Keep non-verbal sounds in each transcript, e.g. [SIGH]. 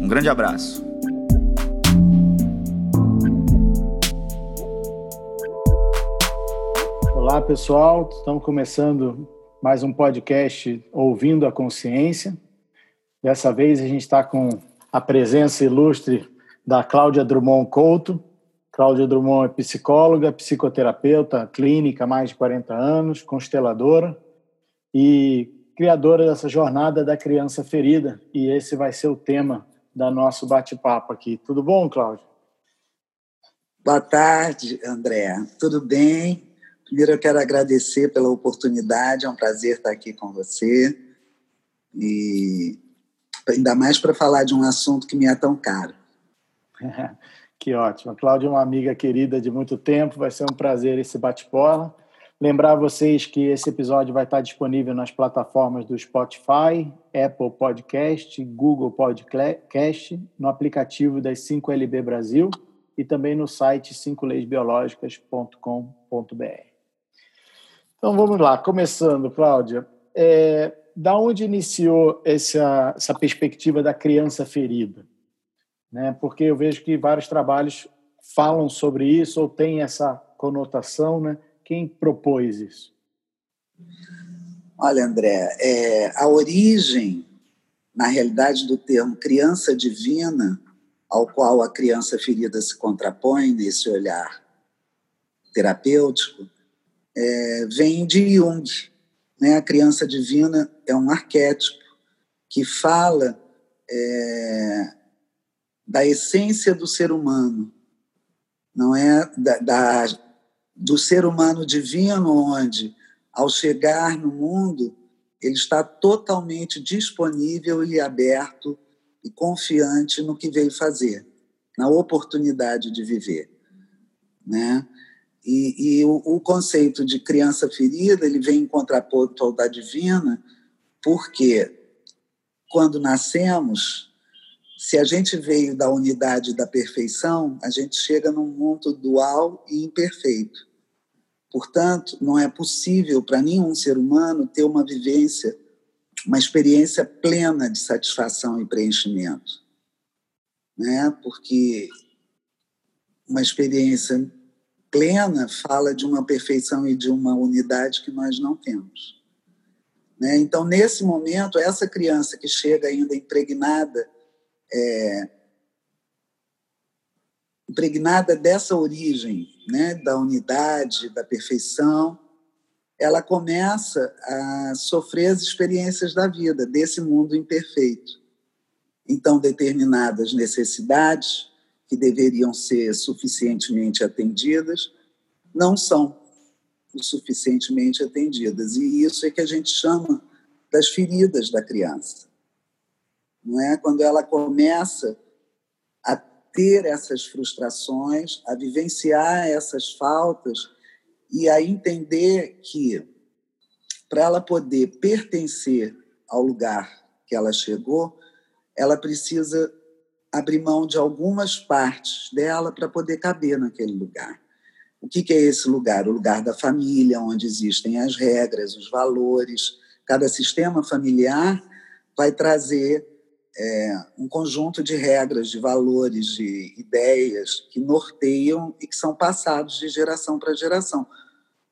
Um grande abraço. Olá, pessoal. Estamos começando mais um podcast Ouvindo a Consciência. Dessa vez a gente está com a presença ilustre da Cláudia Drummond Couto. Cláudia Drummond é psicóloga, psicoterapeuta clínica mais de 40 anos, consteladora e criadora dessa jornada da criança ferida. E esse vai ser o tema da nosso bate-papo aqui. Tudo bom, Cláudia? Boa tarde, André. Tudo bem? Primeiro, eu quero agradecer pela oportunidade. É um prazer estar aqui com você. E ainda mais para falar de um assunto que me é tão caro. [LAUGHS] que ótimo. A Cláudia é uma amiga querida de muito tempo. Vai ser um prazer esse bate-bola. Lembrar vocês que esse episódio vai estar disponível nas plataformas do Spotify, Apple Podcast, Google Podcast, no aplicativo das 5LB Brasil e também no site 5leisbiológicas.com.br. Então vamos lá, começando, Cláudia. É, da onde iniciou essa, essa perspectiva da criança ferida? Né? Porque eu vejo que vários trabalhos falam sobre isso ou têm essa conotação, né? Quem propôs isso? Olha, André, é, a origem, na realidade, do termo criança divina, ao qual a criança ferida se contrapõe nesse olhar terapêutico, é, vem de Jung. Né? A criança divina é um arquétipo que fala é, da essência do ser humano, não é da, da do ser humano divino, onde, ao chegar no mundo, ele está totalmente disponível e aberto e confiante no que veio fazer, na oportunidade de viver, né? E, e o, o, conceito de criança ferida ele vem em contraponto ao da divina, porque quando nascemos, se a gente veio da unidade da perfeição, a gente chega num mundo dual e imperfeito. Portanto, não é possível para nenhum ser humano ter uma vivência, uma experiência plena de satisfação e preenchimento. Né? Porque uma experiência plena fala de uma perfeição e de uma unidade que nós não temos. Né? Então, nesse momento, essa criança que chega ainda impregnada é, impregnada dessa origem, né, da unidade, da perfeição, ela começa a sofrer as experiências da vida, desse mundo imperfeito. Então, determinadas necessidades que deveriam ser suficientemente atendidas não são suficientemente atendidas. E isso é que a gente chama das feridas da criança. Não é quando ela começa a ter essas frustrações, a vivenciar essas faltas e a entender que para ela poder pertencer ao lugar que ela chegou, ela precisa abrir mão de algumas partes dela para poder caber naquele lugar. O que, é esse lugar? O lugar da família, onde existem as regras, os valores. Cada sistema familiar vai trazer é, um conjunto de regras, de valores, de ideias que norteiam e que são passados de geração para geração,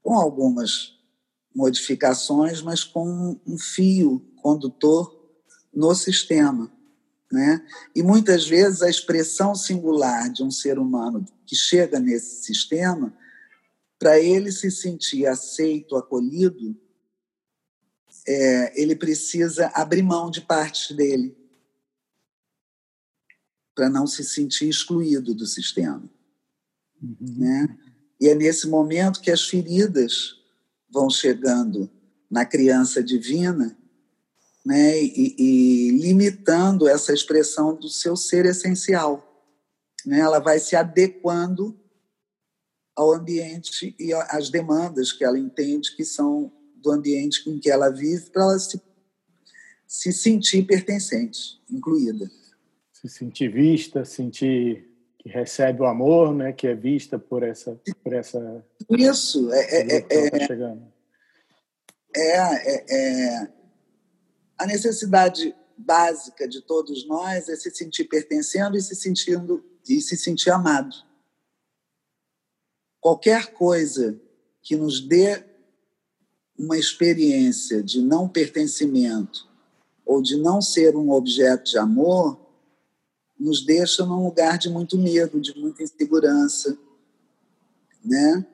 com algumas modificações, mas com um fio condutor no sistema. Né? E muitas vezes a expressão singular de um ser humano que chega nesse sistema, para ele se sentir aceito, acolhido, é, ele precisa abrir mão de partes dele para não se sentir excluído do sistema. Uhum. Né? E é nesse momento que as feridas vão chegando na criança divina né, e, e limitando essa expressão do seu ser essencial. Né? Ela vai se adequando ao ambiente e às demandas que ela entende que são do ambiente em que ela vive para ela se, se sentir pertencente, incluída. Se sentir vista, sentir que recebe o amor, né, que é vista por essa por essa isso é é, é, é, é, é, é a necessidade básica de todos nós é se sentir pertencendo e se sentindo e se sentir amado. Qualquer coisa que nos dê uma experiência de não pertencimento ou de não ser um objeto de amor nos deixa num lugar de muito medo, de muita insegurança, né?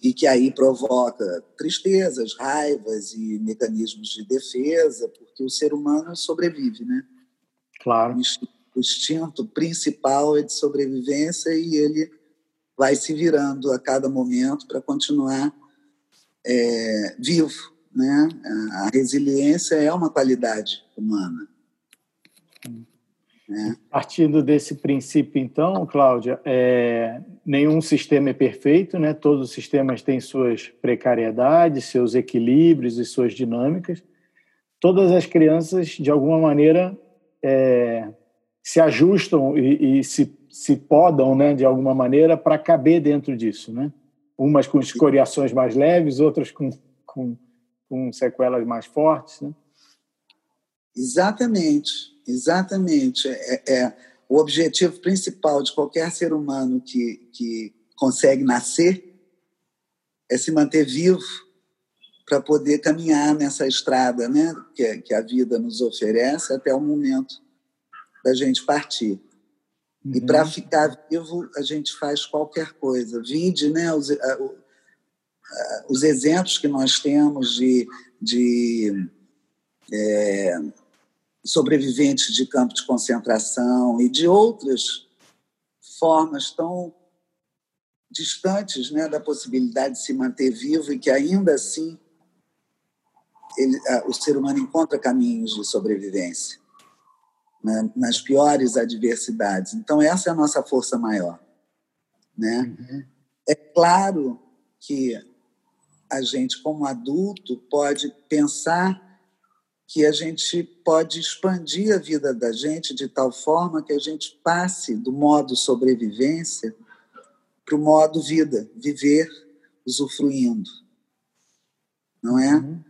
E que aí provoca tristezas, raivas e mecanismos de defesa, porque o ser humano sobrevive, né? Claro. O instinto principal é de sobrevivência e ele vai se virando a cada momento para continuar é, vivo, né? A resiliência é uma qualidade humana. Partindo desse princípio, então, Cláudia, é, nenhum sistema é perfeito, né? todos os sistemas têm suas precariedades, seus equilíbrios e suas dinâmicas. Todas as crianças, de alguma maneira, é, se ajustam e, e, se, se podam, né, de alguma maneira, para caber dentro disso. Né? Umas com escoriações mais leves, outras com, com, com sequelas mais fortes. Né? Exatamente. Exatamente. É, é, o objetivo principal de qualquer ser humano que, que consegue nascer é se manter vivo para poder caminhar nessa estrada né, que, que, a vida nos oferece até o momento da gente partir. Uhum. E para ficar vivo, a gente faz qualquer coisa. Vide né, os, os exemplos que nós temos de, de é, sobreviventes de campo de concentração e de outras formas tão distantes né, da possibilidade de se manter vivo e que ainda assim ele, o ser humano encontra caminhos de sobrevivência né, nas piores adversidades. Então essa é a nossa força maior, né? Uhum. É claro que a gente como adulto pode pensar que a gente pode expandir a vida da gente de tal forma que a gente passe do modo sobrevivência para o modo vida, viver usufruindo. Não é? Uhum.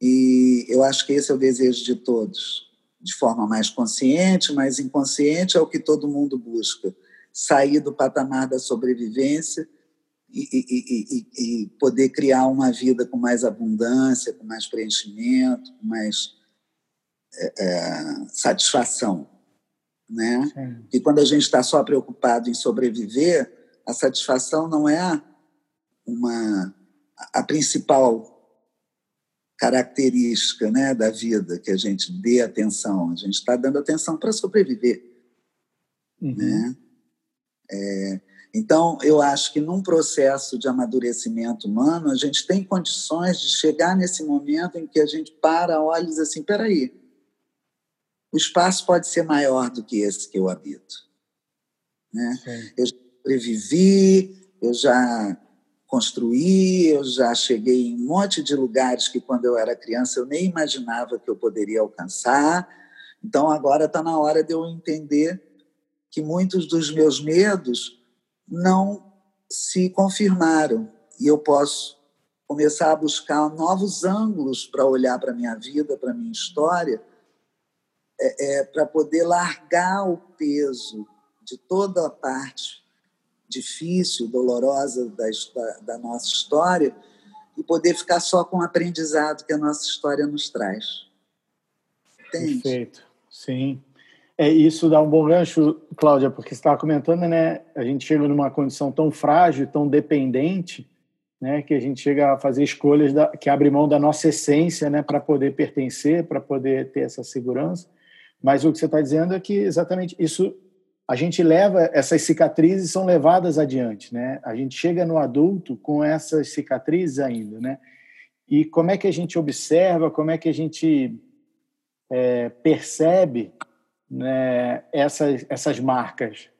E eu acho que esse é o desejo de todos, de forma mais consciente, mais inconsciente, é o que todo mundo busca: sair do patamar da sobrevivência e, e, e, e poder criar uma vida com mais abundância, com mais preenchimento, com mais satisfação. Né? E quando a gente está só preocupado em sobreviver, a satisfação não é uma a principal característica né, da vida que a gente dê atenção. A gente está dando atenção para sobreviver. Uhum. Né? É, então, eu acho que num processo de amadurecimento humano, a gente tem condições de chegar nesse momento em que a gente para, olha e diz assim: peraí, o espaço pode ser maior do que esse que eu habito. Né? Eu já sobrevivi, eu já construí, eu já cheguei em um monte de lugares que, quando eu era criança, eu nem imaginava que eu poderia alcançar. Então, agora está na hora de eu entender que muitos dos meus medos não se confirmaram e eu posso começar a buscar novos ângulos para olhar para a minha vida, para a minha história é, é, para poder largar o peso de toda a parte difícil, dolorosa da, da nossa história e poder ficar só com o aprendizado que a nossa história nos traz. Entende? Perfeito, sim. É, isso dá um bom gancho, Cláudia, porque você estava comentando, né? A gente chega numa condição tão frágil, tão dependente, né? Que a gente chega a fazer escolhas da, que abrem mão da nossa essência, né? Para poder pertencer, para poder ter essa segurança. Mas o que você está dizendo é que exatamente isso a gente leva essas cicatrizes são levadas adiante, né? A gente chega no adulto com essas cicatrizes ainda, né? E como é que a gente observa, como é que a gente é, percebe né, essas, essas marcas?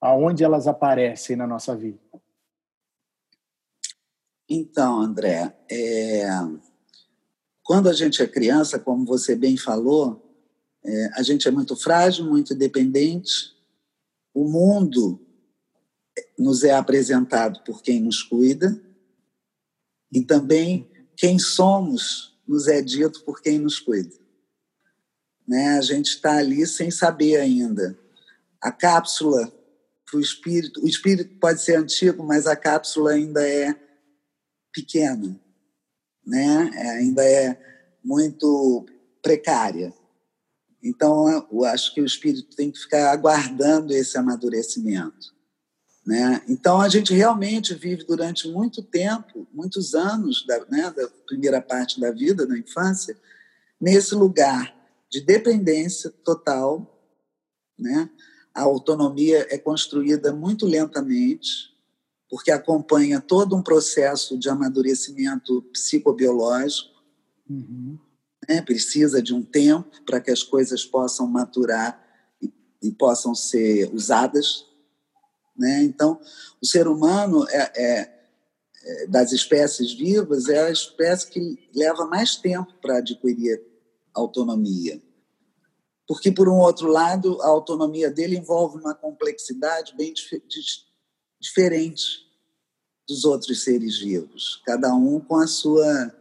Aonde elas aparecem na nossa vida? Então, André, é... quando a gente é criança, como você bem falou, é, a gente é muito frágil, muito dependente. O mundo nos é apresentado por quem nos cuida e também quem somos nos é dito por quem nos cuida. Né? A gente está ali sem saber ainda. A cápsula para o espírito, o espírito pode ser antigo, mas a cápsula ainda é pequena, né? É, ainda é muito precária. Então, eu acho que o espírito tem que ficar aguardando esse amadurecimento. Né? Então, a gente realmente vive durante muito tempo, muitos anos da, né, da primeira parte da vida, da infância, nesse lugar de dependência total. Né? A autonomia é construída muito lentamente, porque acompanha todo um processo de amadurecimento psicobiológico. Uhum né? precisa de um tempo para que as coisas possam maturar e, e possam ser usadas. Né? Então, o ser humano é, é, é, das espécies vivas é a espécie que leva mais tempo para adquirir autonomia. Porque, por um outro lado, a autonomia dele envolve uma complexidade bem dif diferente dos outros seres vivos, cada um com a sua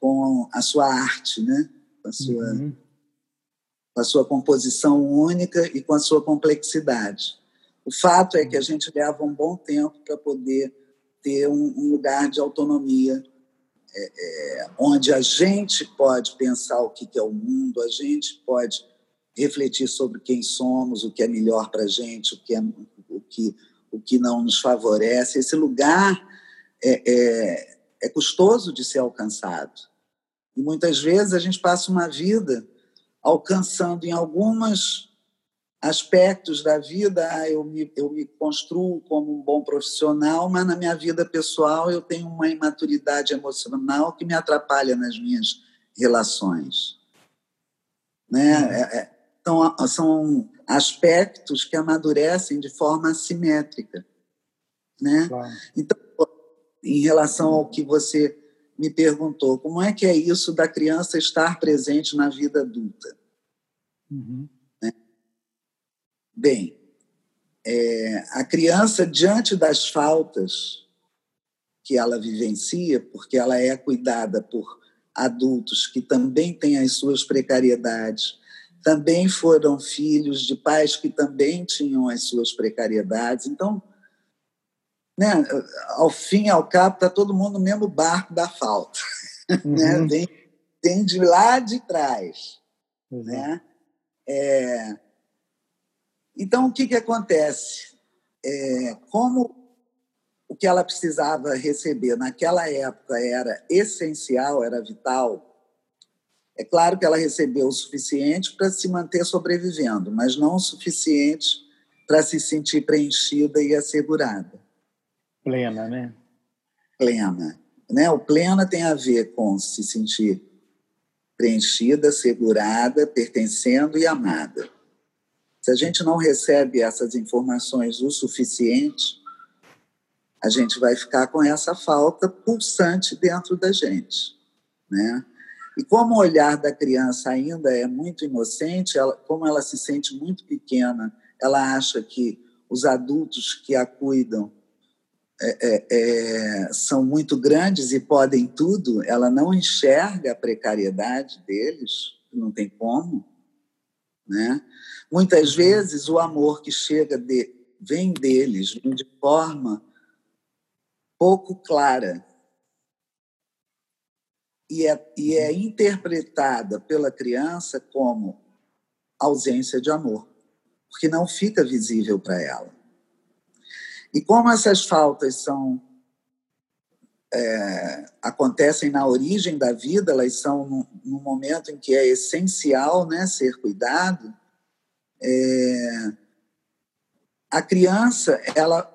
com a sua arte, né? com, a sua, uhum. com a sua composição única e com a sua complexidade. O fato é que a gente leva um bom tempo para poder ter um, um, lugar de autonomia, é, é, onde a gente pode pensar o que, que é o mundo, a gente pode refletir sobre quem somos, o que é melhor para a gente, o que, é, o, que, o que não nos favorece. Esse lugar é, é, custoso de ser alcançado. E muitas vezes a gente passa uma vida alcançando em alguns aspectos da vida, ah, eu me, eu me construo como um bom profissional, mas na minha vida pessoal eu tenho uma imaturidade emocional que me atrapalha nas minhas relações. Né? É, é, então, são aspectos que amadurecem de forma assimétrica. Né? Claro. Então, em relação ao que você me perguntou como é que é isso da criança estar presente na vida adulta. Uhum. Né? Bem, é, a criança, diante das faltas que ela vivencia, porque ela é cuidada por adultos que também têm as suas precariedades, também foram filhos de pais que também tinham as suas precariedades. Então, né, ao fim e ao cabo, está todo mundo no mesmo barco da falta. [LAUGHS] Né? Uhum. Né? Vem, vem de lá de trás. Uhum. Né? É... Então, o que, que acontece? É, como o que ela precisava receber naquela época era essencial, era vital, é claro que ela recebeu o suficiente para se manter sobrevivendo, mas não o suficiente para se sentir preenchida e assegurada. Plena, né? Plena. Né? O plena tem a ver com se sentir preenchida, segurada, pertencendo e amada. Se a gente não recebe essas informações o suficiente, a gente vai ficar com essa falta pulsante dentro da gente, né? E como o olhar da criança ainda é muito inocente, ela, como ela se sente muito pequena, ela acha que os adultos que a cuidam é, é, é, são muito grandes e podem tudo, ela não enxerga a precariedade deles, não tem como. Né? Muitas uhum. vezes o amor que chega de, vem deles, vem de forma pouco clara e é, e é interpretada pela criança como ausência de amor, porque não fica visível para ela. E como essas faltas são é, acontecem na origem da vida, elas são no, no, momento em que é essencial né, ser cuidado, é, a criança ela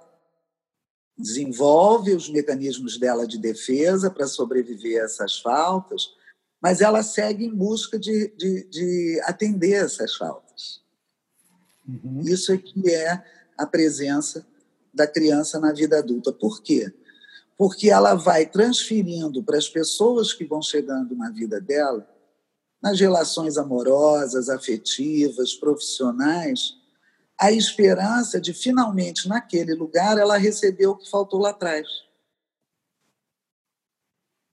desenvolve os mecanismos dela de defesa para sobreviver a essas faltas, mas ela segue em busca de, de, de atender essas faltas. Uhum. Isso é que é a presença da criança na vida adulta. Por quê? Porque ela vai transferindo para as pessoas que vão chegando na vida dela, nas relações amorosas, afetivas, profissionais, a esperança de finalmente naquele lugar ela receber o que faltou lá atrás.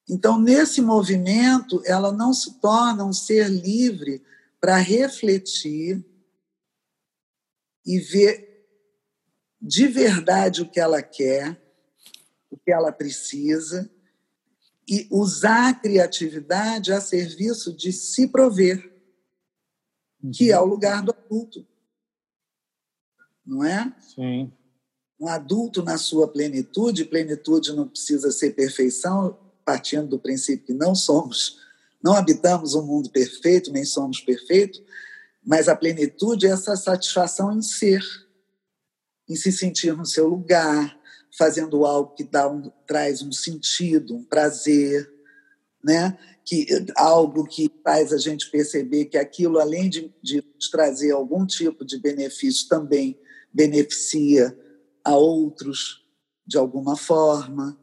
Então, nesse movimento, ela não se torna um ser livre para refletir e ver de verdade o que ela quer, o que ela precisa, e usar a criatividade a serviço de se prover, que é o lugar do adulto. Não é? Sim. Um adulto na sua plenitude, plenitude não precisa ser perfeição, partindo do princípio que não somos, não habitamos um mundo perfeito, nem somos perfeitos, mas a plenitude é essa satisfação em ser, em se sentir no seu lugar, fazendo algo que dá um, traz um sentido, um prazer, né? que algo que faz a gente perceber que aquilo, além de, de trazer algum tipo de benefício, também beneficia a outros de alguma forma.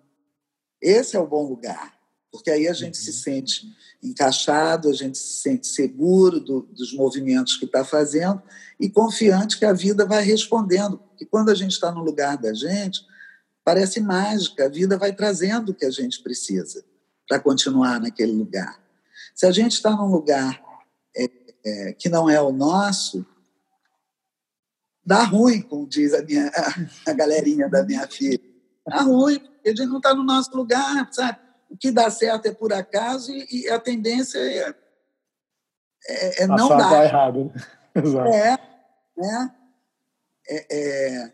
Esse é o bom lugar, porque aí a gente se uhum. sente encaixado, a gente se sente seguro do, dos movimentos que está fazendo e confiante que a vida vai respondendo. E quando a gente está no lugar da gente, parece mágica, a vida vai trazendo o que a gente precisa para continuar naquele lugar. Se a gente está num lugar é, é, que não é o nosso, dá ruim, como diz a, minha, [LAUGHS] a galerinha da minha filha. Dá ruim, porque a gente não está no nosso lugar, sabe? O que dá certo é por acaso e, e a tendência é, é, é não dar. errado. Né? [LAUGHS] Exato. É, né? É, é,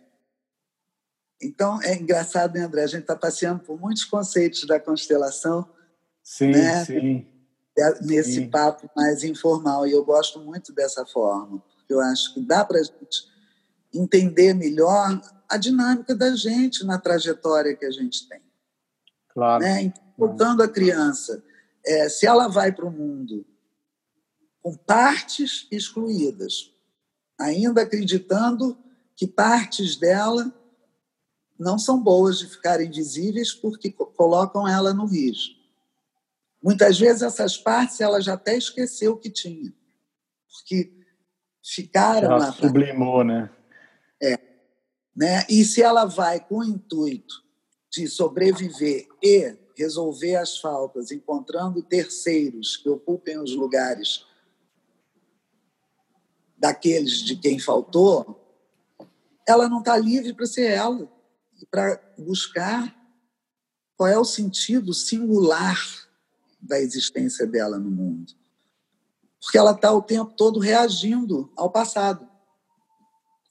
então, é engraçado, né, André? A gente está passeando por muitos conceitos da constelação. Sim, né? sim. Nesse sim. papo mais informal. E eu gosto muito dessa forma, porque eu acho que dá para a gente entender melhor a dinâmica da gente na trajetória que a gente tem. Claro. Né? Então, voltando a criança, é, se ela vai para o mundo com partes excluídas, ainda acreditando que partes dela não são boas de ficarem visíveis porque colocam ela no risco. Muitas vezes essas partes ela já até esqueceu que tinha, porque ficaram ela. Sublimou, né? É. Né? E se ela vai com o intuito de sobreviver e resolver as faltas, encontrando terceiros que ocupem os lugares daqueles de quem faltou, ela não está livre para ser ela e para buscar qual é o sentido singular da existência dela no mundo. Porque ela está o tempo todo reagindo ao passado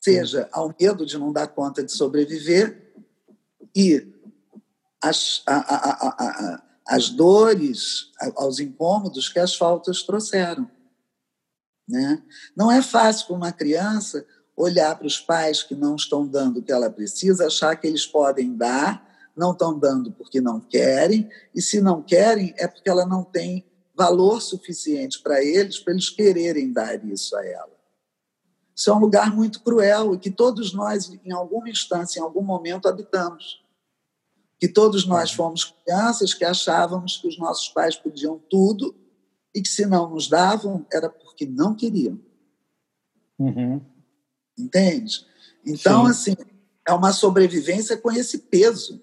seja ao medo de não dar conta de sobreviver e as, a, a, a, as dores, aos incômodos que as faltas trouxeram. Né? Não é fácil para uma criança olhar para os pais que não estão dando o que ela precisa, achar que eles podem dar, não estão dando porque não querem, e se não querem é porque ela não tem valor suficiente para eles, para eles quererem dar isso a ela. Isso é um lugar muito cruel e que todos nós, em alguma instância, em algum momento, habitamos. Que todos nós fomos crianças que achávamos que os nossos pais podiam tudo e que, se não nos davam, era porque não queriam. Uhum. Entende? Então, Sim. assim, é uma sobrevivência com esse peso.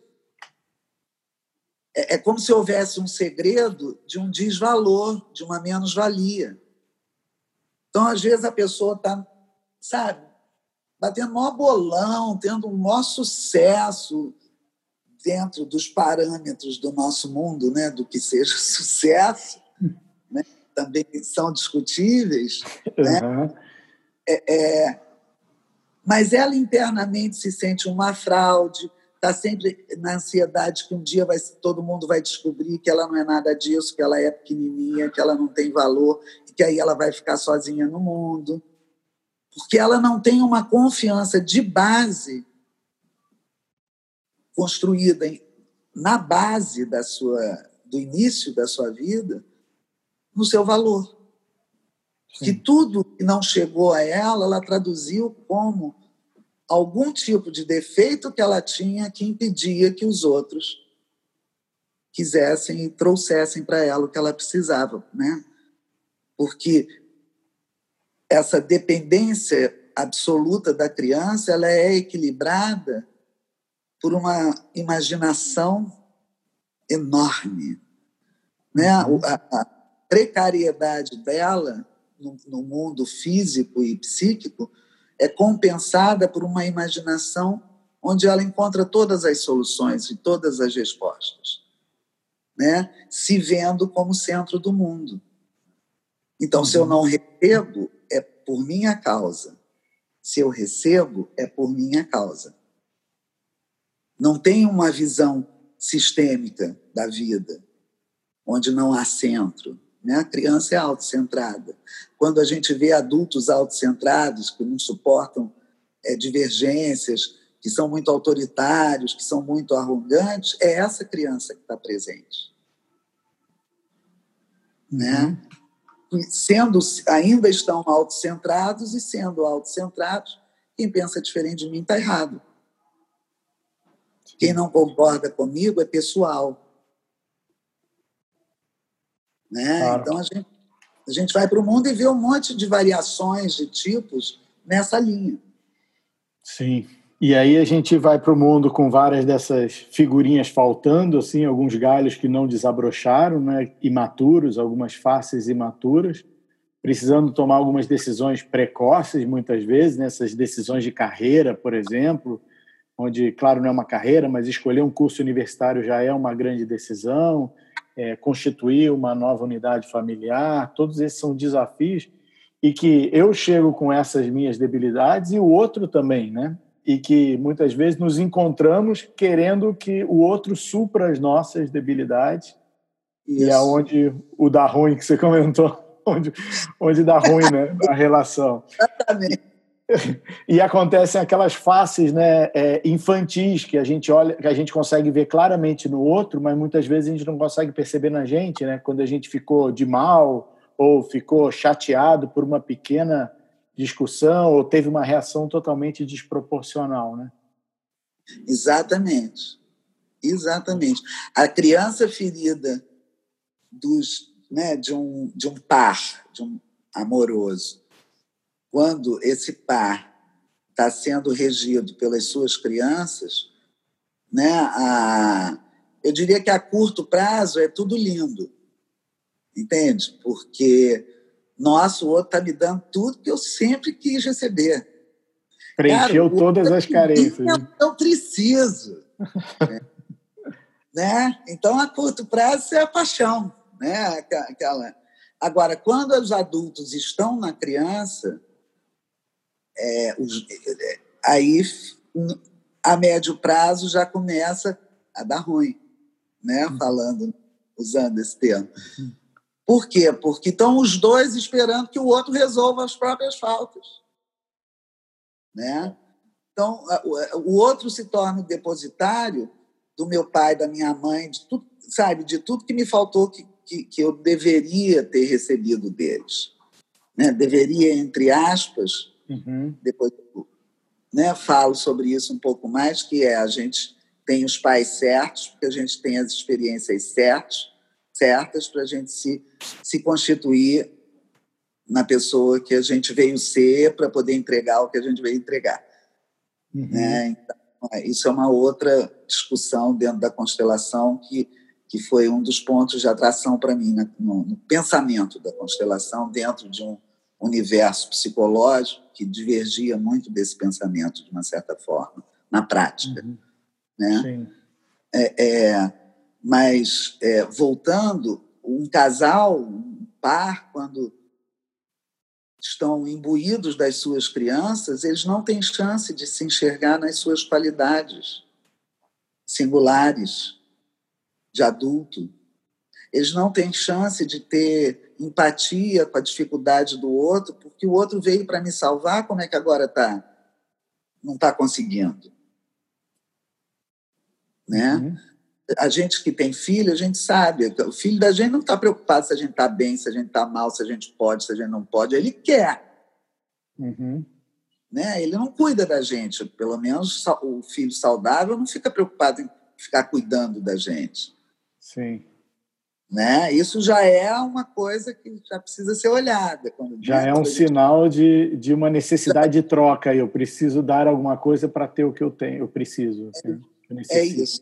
É, é como se houvesse um segredo de um desvalor, de uma menos-valia. Então, às vezes, a pessoa está sabe? Batendo maior bolão, tendo um maior sucesso dentro dos parâmetros do nosso mundo, né? do que seja [LAUGHS] sucesso, né? também são discutíveis. Né? Uhum. É, é, mas ela internamente se sente uma fraude, está sempre na ansiedade que um dia vai, todo mundo vai descobrir que ela não é nada disso, que ela é pequenininha, que ela não tem valor, e que aí ela vai ficar sozinha no mundo porque ela não tem uma confiança de base construída na base da sua do início da sua vida no seu valor. Sim. Que tudo que não chegou a ela, ela traduziu como algum tipo de defeito que ela tinha que impedia que os outros quisessem e trouxessem para ela o que ela precisava, né? Porque essa dependência absoluta da criança, ela é equilibrada por uma imaginação enorme, né? A precariedade dela no, no mundo físico e psíquico é compensada por uma imaginação onde ela encontra todas as soluções e todas as respostas, né? Se vendo como centro do mundo. Então, se eu não recebo, é por minha causa. Se eu recebo, é por minha causa. Não tem uma visão sistêmica da vida, onde não há centro. Né? A criança é autocentrada. Quando a gente vê adultos autocentrados que não suportam é, divergências, que são muito autoritários, que são muito arrogantes, é essa criança que está presente. Uhum. Né? Sendo, ainda estão autocentrados e sendo autocentrados, quem pensa diferente de mim está errado. Quem não concorda comigo é pessoal. Né? Claro. Então a gente, a gente vai para o mundo e vê um monte de variações de tipos nessa linha. Sim. E aí a gente vai para o mundo com várias dessas figurinhas faltando, assim, alguns galhos que não desabrocharam, né, imaturos, algumas faces imaturas, precisando tomar algumas decisões precoces, muitas vezes, nessas né, decisões de carreira, por exemplo, onde, claro, não é uma carreira, mas escolher um curso universitário já é uma grande decisão, é, constituir uma nova unidade familiar, todos esses são desafios e que eu chego com essas minhas debilidades e o outro também, né? E que muitas vezes nos encontramos querendo que o outro supra as nossas debilidades Isso. e aonde o dá ruim que você comentou, [LAUGHS] onde, onde dá ruim, né? A relação. Exatamente. [LAUGHS] e acontecem aquelas faces né, é, infantis que a gente olha, que a gente consegue ver claramente no outro, mas muitas vezes a gente não consegue perceber na gente, né? Quando a gente ficou de mal ou ficou chateado por uma pequena discussão ou teve uma reação totalmente desproporcional, né? Exatamente, exatamente. A criança ferida dos, né, de um de um par, de um amoroso quando esse par está sendo regido pelas suas crianças, né, a, eu diria que a curto prazo é tudo lindo, entende? Porque, nossa, o outro está me dando tudo que eu sempre quis receber. Preencheu Cara, todas as carências. Eu preciso. né? [LAUGHS] né? Então, a curto prazo é a paixão. Né? Aquela... Agora, quando os adultos estão na criança, é, os, é, aí a médio prazo já começa a dar ruim, né? Uhum. Falando, usando esse termo. Por quê? Porque estão os dois esperando que o outro resolva as próprias faltas, né? Então, o outro se torna o depositário do meu pai, da minha mãe, de tudo, sabe, de tudo que me faltou que, que, que eu deveria ter recebido deles. Né? Deveria, entre aspas, Uhum. Depois né, falo sobre isso um pouco mais, que é a gente tem os pais certos, porque a gente tem as experiências certas, certas para a gente se, se constituir na pessoa que a gente veio ser para poder entregar o que a gente veio entregar. Uhum. Né? Então, é, isso é uma outra discussão dentro da constelação que, que foi um dos pontos de atração para mim né, no, no pensamento da constelação dentro de um universo psicológico que divergia muito desse pensamento, de uma certa forma, na prática. Uhum. Né? É, é, mas, é, voltando, um casal, um par, quando estão imbuídos das suas crianças, eles não têm chance de se enxergar nas suas qualidades singulares de adulto. Eles não têm chance de ter empatia com a dificuldade do outro, porque o outro veio para me salvar, como é que agora está? Não está conseguindo. Né? Uhum. a gente que tem filho, a gente sabe. O filho da gente não está preocupado se a gente está bem, se a gente está mal, se a gente pode, se a gente não pode. Ele quer. Uhum. Né? Ele não cuida da gente. Pelo menos o filho saudável não fica preocupado em ficar cuidando da gente. Sim. Né? Isso já é uma coisa que já precisa ser olhada. já é um sinal de, de uma necessidade de troca. Eu preciso dar alguma coisa para ter o que eu tenho, eu preciso. Assim, eu é isso.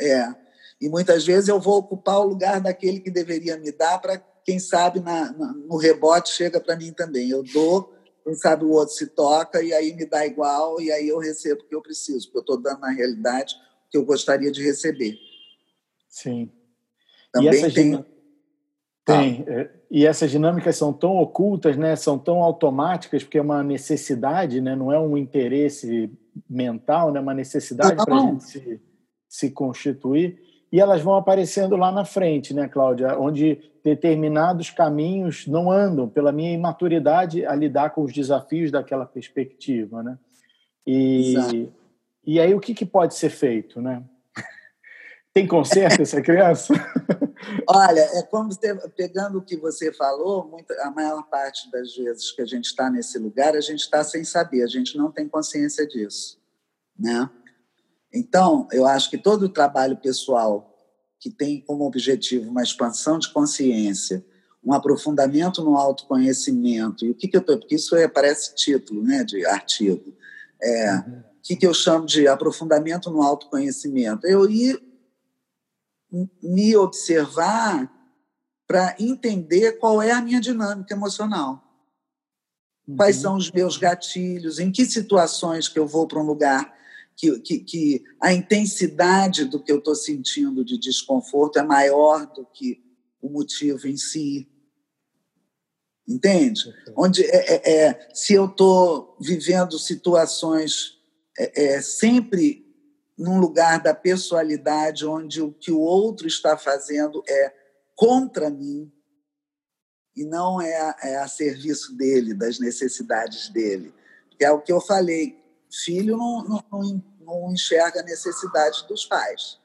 É. E muitas vezes eu vou ocupar o lugar daquele que deveria me dar para, quem sabe, na, na, no rebote chega para mim também. Eu dou, quem sabe o outro se toca e aí me dá igual e aí eu recebo o que eu preciso, porque eu estou dando, na realidade, o que eu gostaria de receber. Sim. Também e essas tem... Tem. Ah. E essas dinâmicas são tão ocultas, né? são tão automáticas, porque é uma necessidade, né? não é um interesse mental, né? uma necessidade para a gente se, se constituir. E elas vão aparecendo lá na frente, né, Cláudia? Onde determinados caminhos não andam, pela minha imaturidade a lidar com os desafios daquela perspectiva. Né? E, e aí o que, que pode ser feito? Né? Tem conserto essa criança? [LAUGHS] Olha, é como você, pegando o que você falou, muita, a maior parte das vezes que a gente está nesse lugar, a gente está sem saber, a gente não tem consciência disso, né? Então, eu acho que todo o trabalho pessoal que tem como objetivo uma expansão de consciência, um aprofundamento no autoconhecimento, e o que, que eu estou. Porque isso é, parece título né, de artigo. É, uhum. O que, que eu chamo de aprofundamento no autoconhecimento? Eu ir me observar para entender qual é a minha dinâmica emocional. Uhum. Quais são os meus gatilhos, em que situações que eu vou para um lugar que, que, que, a intensidade do que eu estou sentindo de desconforto é maior do que o motivo em si. Entende? Uhum. Onde é, é, é, se eu estou vivendo situações é, é sempre num lugar da pessoalidade onde o que o outro está fazendo é contra mim e não é a, é a serviço dele, das necessidades dele. Que é o que eu falei, filho não, não, não enxerga a necessidade dos pais.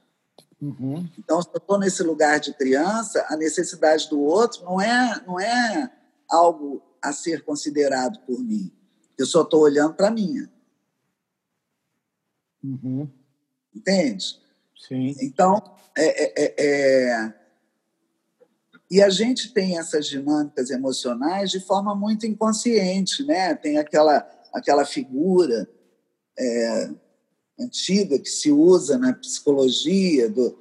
Uhum. Então, se eu estou nesse lugar de criança, a necessidade do outro não é, não é algo a ser considerado por mim. Eu só estou olhando para a minha. Uhum. Entende? Sim. Então, é, é, é, é, e a gente tem essas dinâmicas emocionais de forma muito inconsciente, né? Tem aquela, aquela figura é, antiga que se usa na psicologia, do,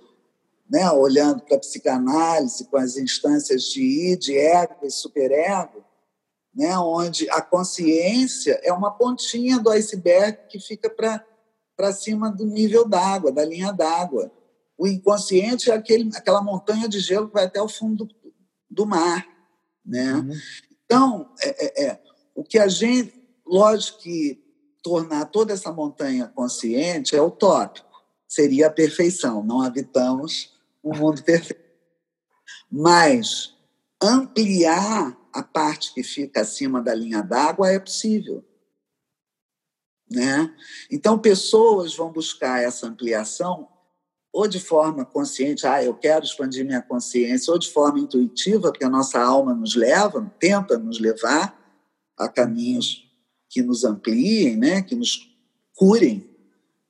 né? olhando para a psicanálise com as instâncias de id, ego e superego, né? onde a consciência é uma pontinha do iceberg que fica para para cima do nível d'água, da linha d'água. O inconsciente é aquele, aquela montanha de gelo que vai até o fundo do, do mar. Né? Uhum. Então, é, é, é, o que a gente. Lógico que tornar toda essa montanha consciente é utópico, seria a perfeição. Não habitamos um mundo [LAUGHS] perfeito. Mas ampliar a parte que fica acima da linha d'água é possível. Né? Então, pessoas vão buscar essa ampliação ou de forma consciente, ah, eu quero expandir minha consciência, ou de forma intuitiva, porque a nossa alma nos leva, tenta nos levar a caminhos que nos ampliem, né? que nos curem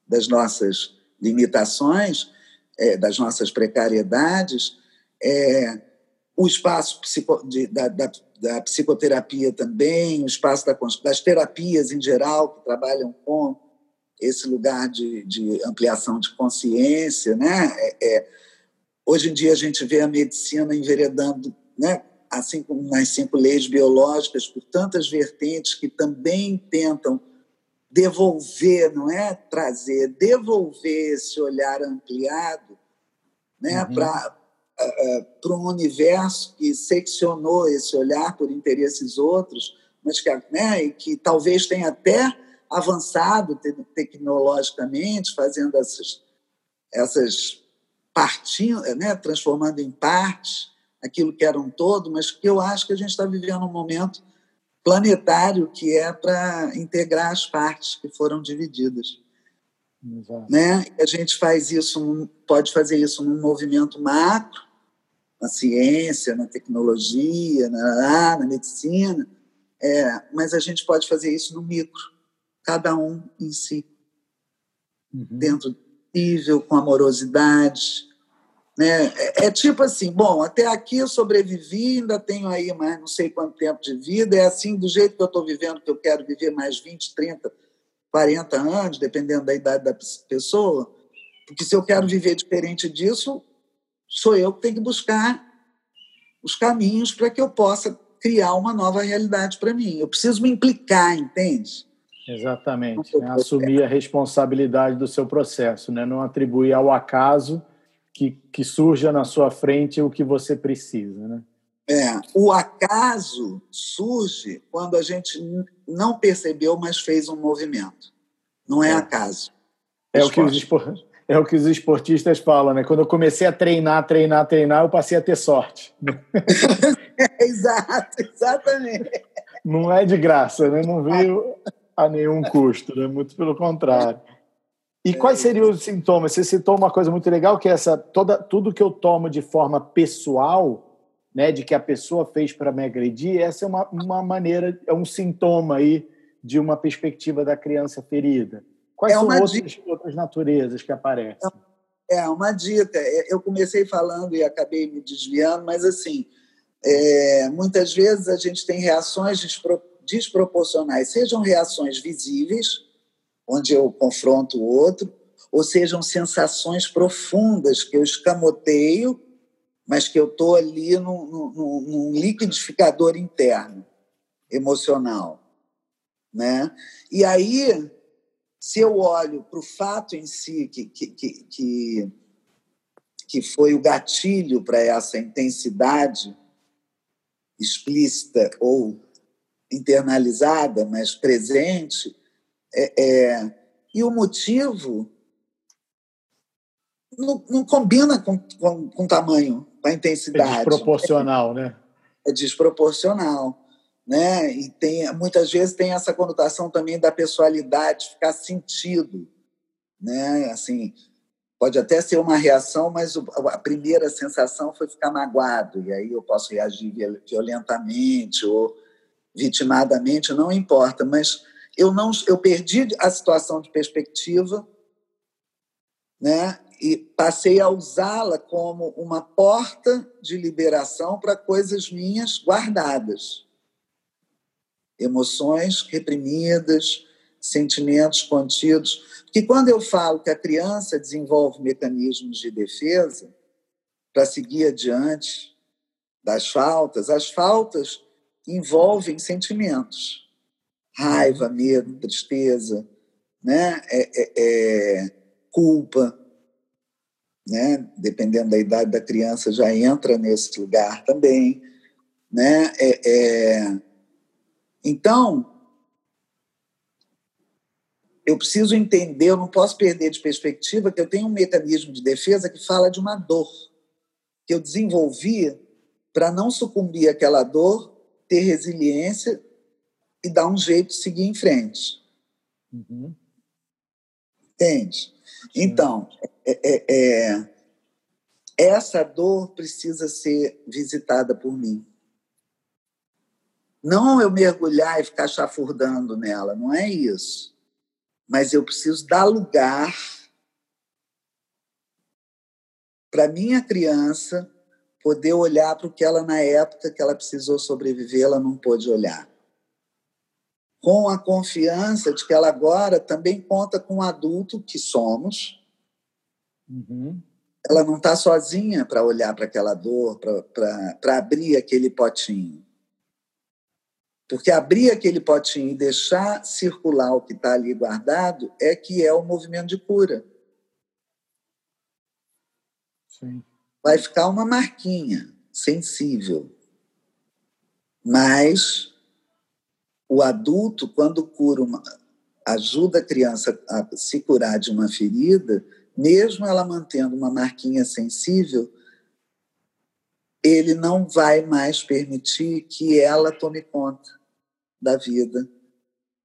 das nossas limitações, é, das nossas precariedades. É, o espaço psico, de, da, da, da, psicoterapia também, o espaço da, das terapias em geral, que trabalham com esse lugar de, de ampliação de consciência. Né? É, é, hoje em dia a gente vê a medicina enveredando, né? assim como nas cinco leis biológicas, por tantas vertentes que também tentam devolver, não é trazer, devolver esse olhar ampliado né, uhum. para para um universo que seccionou esse olhar por interesses outros, mas que, né, que talvez tenha até avançado te tecnologicamente, fazendo essas, essas partindo, né, transformando em partes aquilo que era um todo, mas que eu acho que a gente está vivendo um momento planetário que é para integrar as partes que foram divididas. Exato. Né? A gente faz isso, pode fazer isso num movimento macro, na ciência, na tecnologia, na, na medicina, é, mas a gente pode fazer isso no micro, cada um em si, uhum. dentro do possível, com amorosidade. Né? É, é, tipo assim, bom, até aqui eu sobrevivi, ainda tenho aí mais não sei quanto tempo de vida, é assim, do jeito que eu estou vivendo, que eu quero viver mais 20, 30, 40 anos, dependendo da idade da pessoa, porque se eu quero viver diferente disso, sou eu que tenho que buscar os caminhos para que eu possa criar uma nova realidade para mim. Eu preciso me implicar, entende? Exatamente. Né? Assumir a responsabilidade do seu processo, né? não atribuir ao acaso que, que surja na sua frente o que você precisa. Né? É, o acaso surge quando a gente não percebeu, mas fez um movimento. Não é, é. acaso. É o, que os é o que os esportistas falam, né? Quando eu comecei a treinar, treinar, treinar, eu passei a ter sorte. [LAUGHS] Exato, exatamente. Não é de graça, né? Não veio a nenhum custo, né? Muito pelo contrário. E é quais seriam os sintomas? Você citou uma coisa muito legal, que é essa toda tudo que eu tomo de forma pessoal né, de que a pessoa fez para me agredir, essa é uma, uma maneira, é um sintoma aí de uma perspectiva da criança ferida. Quais é são outras, outras naturezas que aparecem? É uma dica. É, eu comecei falando e acabei me desviando, mas assim, é, muitas vezes a gente tem reações desproporcionais, sejam reações visíveis, onde eu confronto o outro, ou sejam sensações profundas que eu escamoteio mas que eu estou ali num, num, num, liquidificador interno, emocional. Né? E aí, se eu olho para o fato em si, que, que, que, que foi o gatilho para essa intensidade explícita ou internalizada, mas presente, é, é, e o motivo não, não combina com, com, com tamanho a intensidade. É desproporcional, né? É desproporcional. Né? E tem, muitas vezes tem essa conotação também da pessoalidade ficar sentido. Né? Assim, pode até ser uma reação, mas a primeira sensação foi ficar magoado, e aí eu posso reagir violentamente ou vitimadamente, não importa, mas eu não eu perdi a situação de perspectiva, né? E passei a usá-la como uma porta de liberação para coisas minhas guardadas. Emoções reprimidas, sentimentos contidos. Porque quando eu falo que a criança desenvolve mecanismos de defesa para seguir adiante das faltas, as faltas envolvem sentimentos. Raiva, medo, tristeza, né? é, é, é culpa né? dependendo da idade da criança, já entra nesse lugar também. Né? É, é... Então, eu preciso entender, eu não posso perder de perspectiva que eu tenho um mecanismo de defesa que fala de uma dor que eu desenvolvi para não sucumbir àquela dor, ter resiliência e dar um jeito de seguir em frente. Uhum. Entende? Então, é, é, é, essa dor precisa ser visitada por mim. Não eu mergulhar e ficar chafurdando nela, não é isso. Mas eu preciso dar lugar para minha criança poder olhar para o que ela, na época que ela precisou sobreviver, ela não pôde olhar. Com a confiança de que ela agora também conta com o adulto que somos, Uhum. Ela não está sozinha para olhar para aquela dor, para abrir aquele potinho. Porque abrir aquele potinho e deixar circular o que está ali guardado é que é o movimento de cura. Sim. Vai ficar uma marquinha sensível. Mas o adulto, quando cura uma, ajuda a criança a se curar de uma ferida, mesmo ela mantendo uma marquinha sensível, ele não vai mais permitir que ela tome conta da vida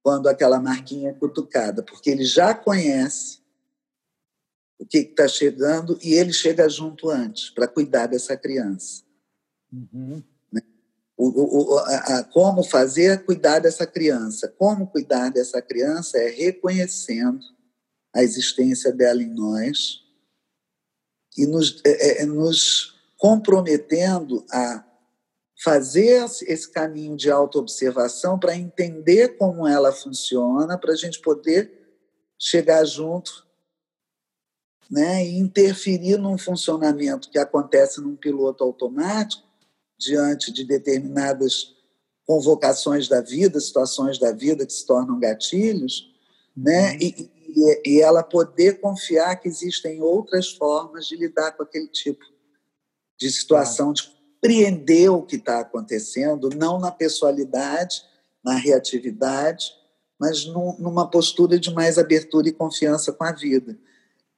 quando aquela marquinha é cutucada, porque ele já conhece o que está chegando e ele chega junto antes para cuidar dessa criança. Uhum. O, o, a, a, como fazer é cuidar dessa criança. Como cuidar dessa criança é reconhecendo a existência dela em nós e nos, é, é, nos comprometendo a fazer esse caminho de autoobservação para entender como ela funciona, para a gente poder chegar junto né, e interferir num funcionamento que acontece num piloto automático diante de determinadas convocações da vida, situações da vida que se tornam gatilhos, né, uhum. e, e, e ela poder confiar que existem outras formas de lidar com aquele tipo de situação, de compreender o que está acontecendo, não na pessoalidade, na reatividade, mas numa postura de mais abertura e confiança com a vida.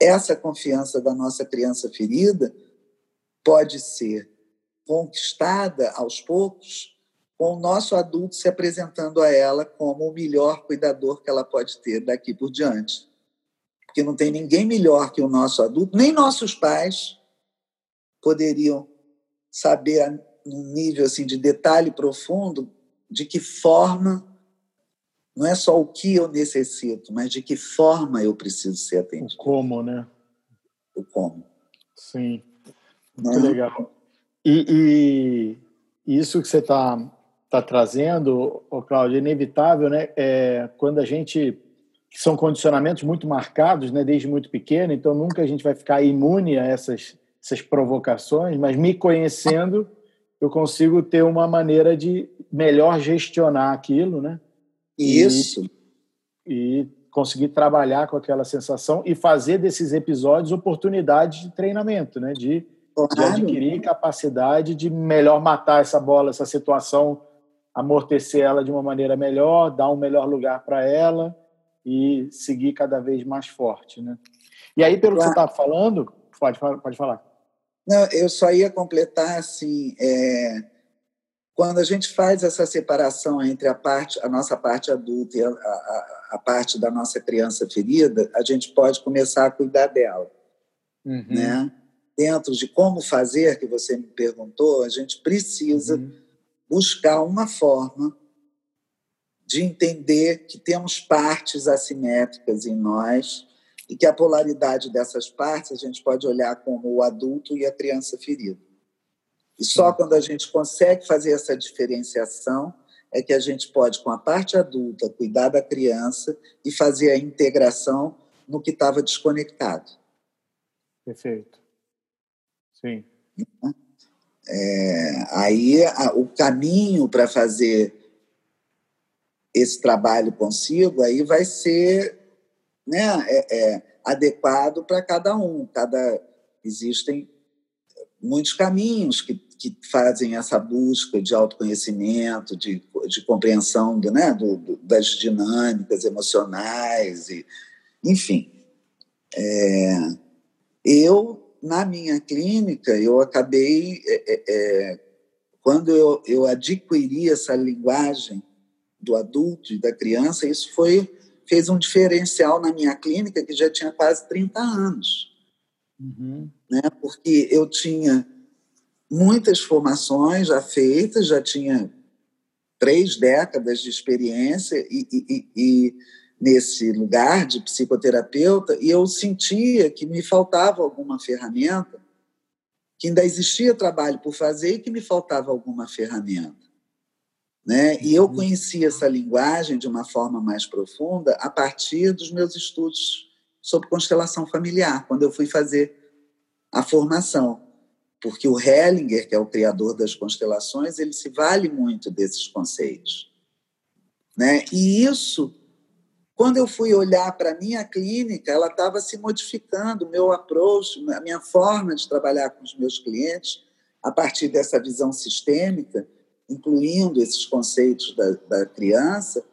Essa confiança da nossa criança ferida pode ser conquistada aos poucos com o nosso adulto se apresentando a ela como o melhor cuidador que ela pode ter daqui por diante. Porque não tem ninguém melhor que o nosso adulto, nem nossos pais poderiam saber num nível assim de detalhe profundo de que forma não é só o que eu necessito, mas de que forma eu preciso ser atendido. O como, né? O como. Sim. Muito não? legal. E, e, isso que você está tá trazendo, oh, Cláudio, é inevitável, né? É, quando a gente são condicionamentos muito marcados, né, desde muito pequeno, então nunca a gente vai ficar imune a essas essas provocações, mas me conhecendo, eu consigo ter uma maneira de melhor gestionar aquilo, né? Isso. E, e conseguir trabalhar com aquela sensação e fazer desses episódios oportunidades de treinamento, né? De, claro. de adquirir capacidade de melhor matar essa bola, essa situação, amortecer ela de uma maneira melhor, dar um melhor lugar para ela e seguir cada vez mais forte, né? E aí, pelo claro. que você está falando, pode, pode falar. Não, eu só ia completar assim, é, quando a gente faz essa separação entre a parte, a nossa parte adulta e a, a, a, parte da nossa criança ferida, a gente pode começar a cuidar dela, uhum. né? Dentro de como fazer, que você me perguntou, a gente precisa uhum. buscar uma forma de entender que temos partes assimétricas em nós e que a polaridade dessas partes a gente pode olhar como o adulto e a criança ferida. E só quando a gente consegue fazer essa diferenciação é que a gente pode, com a parte adulta, cuidar da criança e fazer a integração no que estava desconectado. Perfeito. Sim. É, aí a, o caminho para fazer esse trabalho consigo aí vai ser né, é, é adequado para cada um. Cada existem muitos caminhos que, que fazem essa busca de autoconhecimento, de, de compreensão do, né, do, do, das dinâmicas emocionais, e, enfim. É, eu, na minha clínica, eu acabei, é, é, é quando eu, eu adquiri essa linguagem do adulto e da criança, isso foi fez um diferencial na minha clínica que já tinha quase 30 anos. Uhum. Né? Porque eu tinha muitas formações já feitas, já tinha três décadas de experiência e, e, e, nesse lugar de psicoterapeuta e eu sentia que me faltava alguma ferramenta, que ainda existia trabalho por fazer e que me faltava alguma ferramenta. Né? E eu uhum. conheci essa linguagem de uma forma mais profunda a partir dos meus estudos sobre constelação familiar, quando eu fui fazer a formação. Porque o Hellinger, que é o criador das constelações, ele se vale muito desses conceitos. Né? E isso, quando eu fui olhar para a minha clínica, ela estava se modificando, o meu approach, a minha forma de trabalhar com os meus clientes, a partir dessa visão sistêmica, incluindo esses conceitos da, da criança,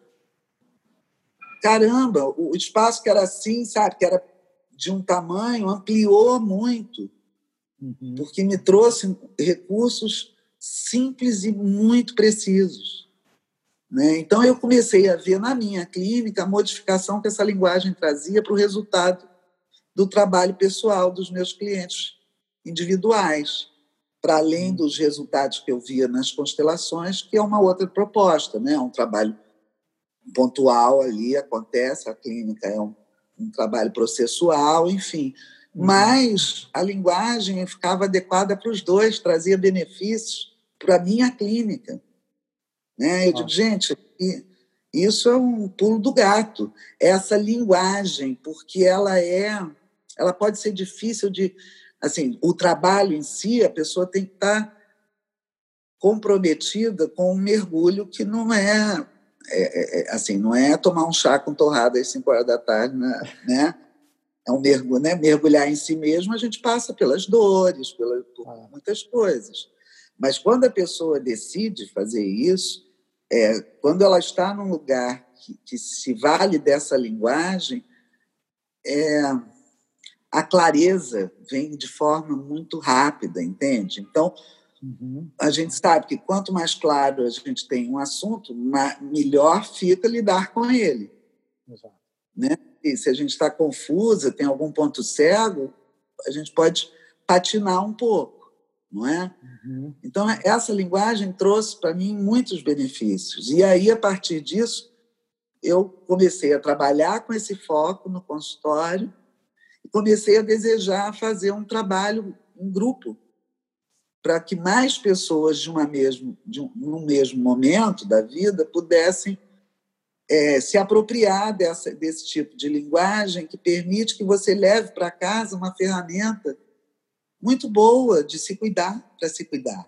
caramba, o espaço que era assim, sabe, que era de um tamanho, ampliou muito, uhum. porque me trouxe recursos simples e muito precisos. Né? Então, eu comecei a ver na minha clínica a modificação que essa linguagem trazia para o resultado do trabalho pessoal dos meus clientes individuais, para além dos resultados que eu via nas constelações, que é uma outra proposta, né? um trabalho pontual ali, acontece, a clínica é um, um trabalho processual, enfim. Uhum. Mas a linguagem ficava adequada para os dois, trazia benefícios para a minha clínica. Né? Eu digo, gente, isso é um pulo do gato. Essa linguagem, porque ela é, ela pode ser difícil de, assim, o trabalho em si, a pessoa tem que estar comprometida com um mergulho que não é, é, é, é assim, não é tomar um chá com torrada às 5 horas da tarde, né? [LAUGHS] né? É um mergulho, né? Mergulhar em si mesmo, a gente passa pelas dores, pelas, por muitas coisas. Mas quando a pessoa decide fazer isso, é, quando ela está num lugar que, que se vale dessa linguagem, é, a clareza vem de forma muito rápida, entende? Então, uhum. a gente sabe que quanto mais claro a gente tem um assunto, melhor fica lidar com ele. Exato. Né? E se a gente está confusa, tem algum ponto cego, a gente pode patinar um pouco não é? Uhum. Então, essa linguagem trouxe para mim muitos benefícios. E aí, a partir disso, eu comecei a trabalhar com esse foco no consultório e comecei a desejar fazer um trabalho em grupo para que mais pessoas de uma mesmo de um, no mesmo momento da vida pudessem é, se apropriar dessa, desse tipo de linguagem que permite que você leve para casa uma ferramenta muito boa de se cuidar para se cuidar.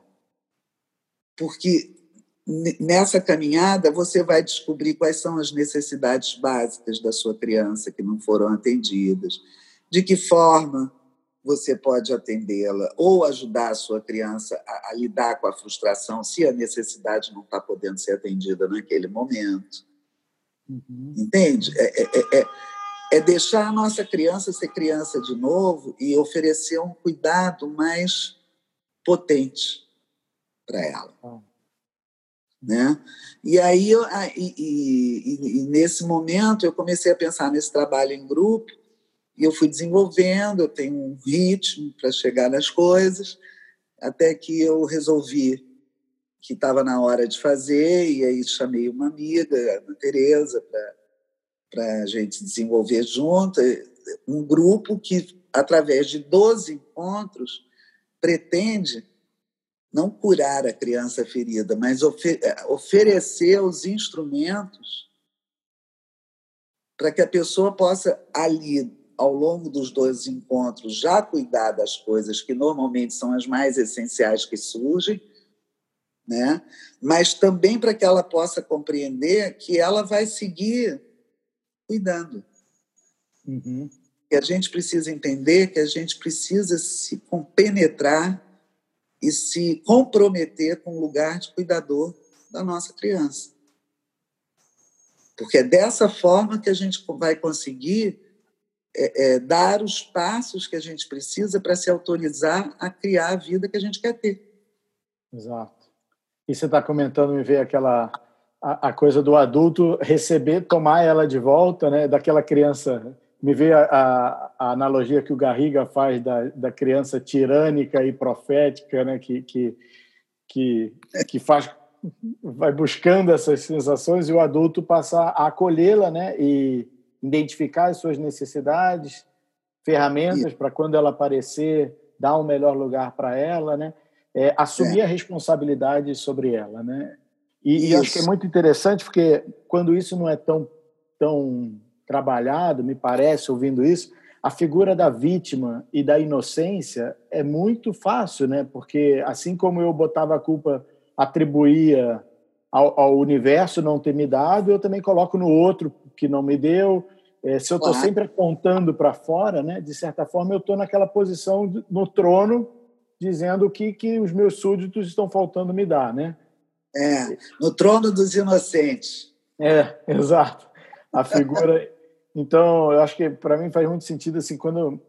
Porque nessa caminhada você vai descobrir quais são as necessidades básicas da sua criança que não foram atendidas, de que forma você pode atendê-la ou ajudar a sua criança a, a, lidar com a frustração se a necessidade não está podendo ser atendida naquele momento. Uhum. Entende? É, é, é, é deixar a nossa criança ser criança de novo e oferecer um cuidado mais potente para ela. Ah. Né? E aí, eu, e, e, e, nesse momento, eu comecei a pensar nesse trabalho em grupo e eu fui desenvolvendo, eu tenho um ritmo para chegar nas coisas, até que eu resolvi que estava na hora de fazer, e aí chamei uma amiga, a Tereza, para para a gente desenvolver junto, um grupo que, através de 12 encontros, pretende não curar a criança ferida, mas oferecer os instrumentos para que a pessoa possa, ali, ao longo dos dois encontros, já cuidar das coisas que normalmente são as mais essenciais que surgem, né? mas também para que ela possa compreender que ela vai seguir cuidando. Uhum. E a gente precisa entender que a gente precisa se compenetrar e se comprometer com o lugar de cuidador da nossa criança. Porque é dessa forma que a gente vai conseguir é, é, dar os passos que a gente precisa para se autorizar a criar a vida que a gente quer ter. Exato. E você está comentando, me veio aquela a, a, coisa do adulto receber, tomar ela de volta, né? Daquela criança. Me vê a, a, analogia que o Garriga faz da, da criança tirânica e profética, né? Que, que, que, que faz vai buscando essas sensações e o adulto passa a acolhê-la, né? E identificar as suas necessidades, ferramentas para quando ela aparecer dar um melhor lugar para ela, né? É, assumir é. a responsabilidade sobre ela, né? E, e, acho que é muito interessante porque quando isso não é tão, tão trabalhado, me parece, ouvindo isso, a figura da vítima e da inocência é muito fácil, né? Porque assim como eu botava a culpa, atribuía ao, ao universo não ter me dado, eu também coloco no outro que não me deu. É, se eu estou sempre apontando para fora, né? De certa forma, eu estou naquela posição no trono, dizendo o que que os meus súditos estão faltando me dar, né? É, no trono dos inocentes. É, exato. A figura. [LAUGHS] Então, eu acho que para mim faz muito sentido assim quando,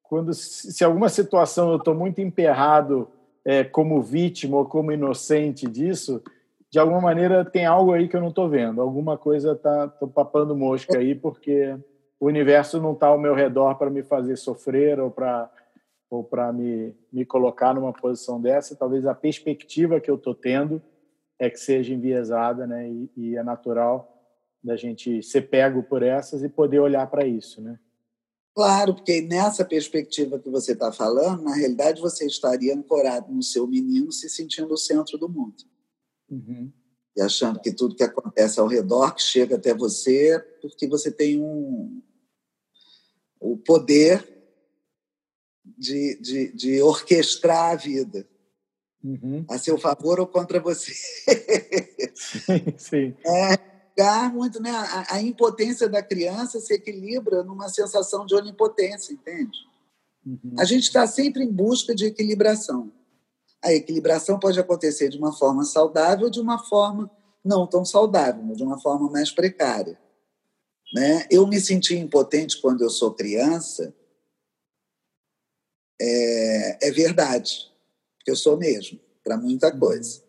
quando se alguma situação eu estou muito emperrado é, como vítima ou como inocente disso, de alguma maneira tem algo aí que eu não estou vendo. Alguma coisa tá tô papando mosca aí porque o universo não está ao meu redor para me fazer sofrer ou para ou para me, me colocar numa posição dessa. Talvez a perspectiva que eu estou tendo é que seja enviesada, né? E, e, é natural da gente ser pego por essas e poder olhar para isso, né? Claro, porque nessa perspectiva que você está falando, na realidade você estaria ancorado no seu menino, se sentindo o centro do mundo. Uhum. E achando que tudo que acontece ao redor, que chega até você, porque você tem um, o poder de, de, de orquestrar a vida. Uhum. A seu favor ou contra você. sim, sim. [LAUGHS] É muito, né? A, a, impotência da criança se equilibra numa sensação de onipotência, entende? Uhum. A gente está sempre em busca de equilibração. A equilibração pode acontecer de uma forma saudável ou de uma forma não tão saudável, mas de uma forma mais precária. Né? Eu me senti impotente quando eu sou criança, é, é verdade, porque eu sou mesmo, para muita uhum. coisa.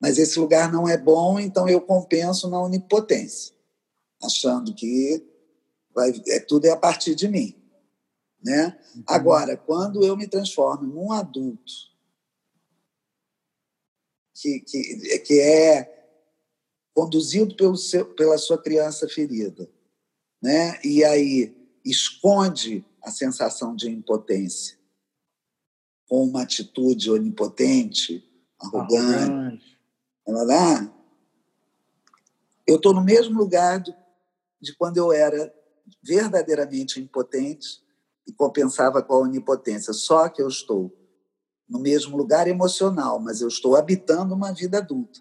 Mas esse lugar não é bom, então eu compenso na onipotência, achando que vai, é, tudo é a partir de mim. Né? Uhum. Agora, quando eu me transformo num adulto que, que, que é conduzido pelo seu, pela sua criança ferida, né? e aí esconde a sensação de impotência com uma atitude onipotente, arrogante, arrogante eu estou no mesmo lugar de, de quando eu era verdadeiramente impotente e compensava com a onipotência. Só que eu estou no mesmo lugar emocional, mas eu estou habitando uma vida adulta.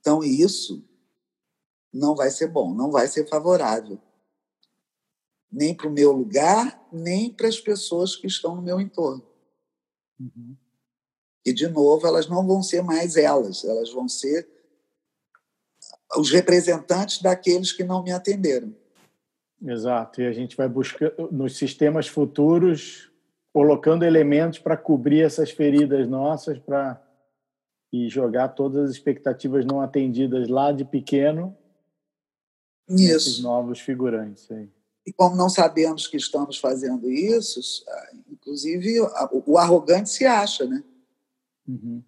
Então, isso não vai ser bom, não vai ser favorável. Nem para o meu lugar, nem para as pessoas que estão no meu entorno. Uhum. E, de novo, elas não vão ser mais elas, elas vão ser os representantes daqueles que não me atenderam. Exato, e a gente vai buscar nos sistemas futuros colocando elementos para cobrir essas feridas nossas para e jogar todas as expectativas não atendidas lá de pequeno isso novos figurantes aí. E como não sabemos que estamos fazendo isso, inclusive o arrogante se acha, né? Uhum.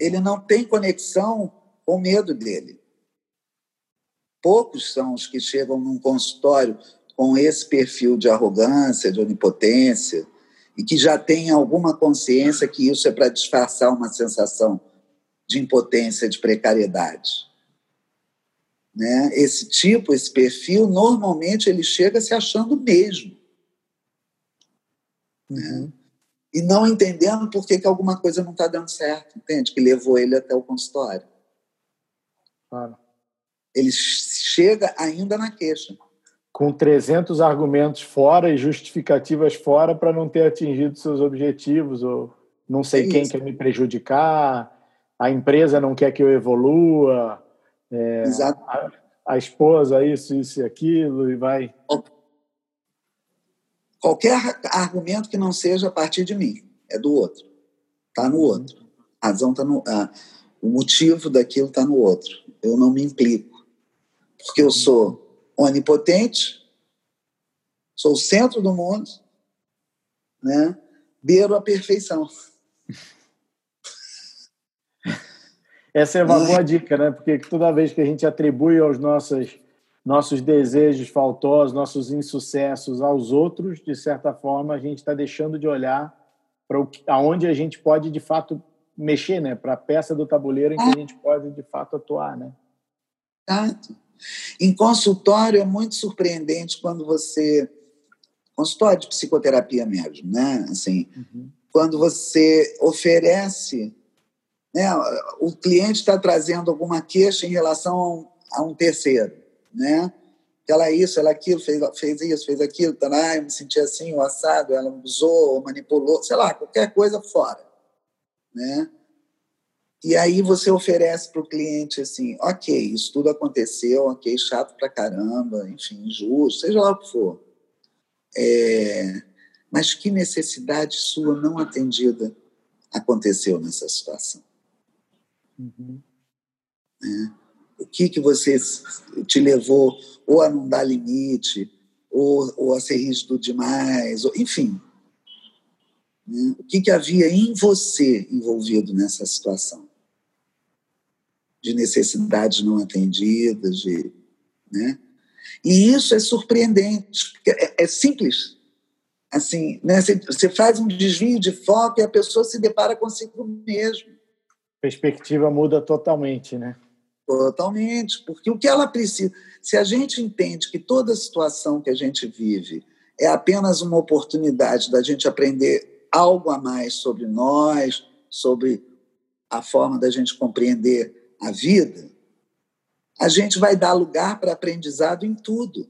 Ele não tem conexão com o medo dele. Poucos são os que chegam num consultório com esse perfil de arrogância, de onipotência, e que já têm alguma consciência que isso é para disfarçar uma sensação de impotência, de precariedade. Né? Esse tipo, esse perfil, normalmente ele chega se achando mesmo. Né? Uhum. E não entendendo por que, que alguma coisa não está dando certo, entende? Que levou ele até o consultório. Claro. Ele chega ainda na queixa. Com 300 argumentos fora e justificativas fora para não ter atingido seus objetivos, ou não sei é quem quer me prejudicar, a empresa não quer que eu evolua, é, a, a, esposa isso, isso e aquilo, e vai. Qualquer argumento que não seja a partir de mim, é do outro. Está no outro. A razão está no. Ah, o motivo daquilo está no outro. Eu não me implico. Porque eu sou onipotente, sou o centro do mundo, né? beiro a perfeição. Essa é uma boa dica, né? Porque toda vez que a gente atribui aos nossos nossos desejos faltosos, nossos insucessos aos outros, de certa forma, a gente está deixando de olhar para aonde a gente pode de fato mexer, né? Para a peça do tabuleiro em que a gente pode de fato atuar, né? Exato. Em consultório é muito surpreendente quando você consultório de psicoterapia mesmo, né? Assim, uhum. quando você oferece, né? O cliente está trazendo alguma queixa em relação a um, a um terceiro né? Ela é isso, ela é aquilo, fez, fez isso, fez aquilo, tá lá, eu me senti assim, o assado, ela usou, manipulou, sei lá, qualquer coisa fora, né? E aí você oferece para o cliente assim, ok, isso tudo aconteceu, ok, chato pra caramba, enfim, injusto, seja lá o que for. É, mas que necessidade sua não atendida aconteceu nessa situação? Uhum. É. que, que você te levou ou a não dar limite, ou, ou a ser rígido demais, ou, enfim. Né? O que, que havia em você envolvido nessa situação? De necessidades não atendidas, de, né? E isso é surpreendente, é, é simples. Assim, né? Você faz um desvio de foco e a pessoa se depara consigo mesmo. Perspectiva muda totalmente, né? Totalmente, porque o que ela precisa, se a gente entende que toda situação que a gente vive é apenas uma oportunidade da gente aprender algo a mais sobre nós, sobre a forma da gente compreender a vida, a gente vai dar lugar para aprendizado em tudo.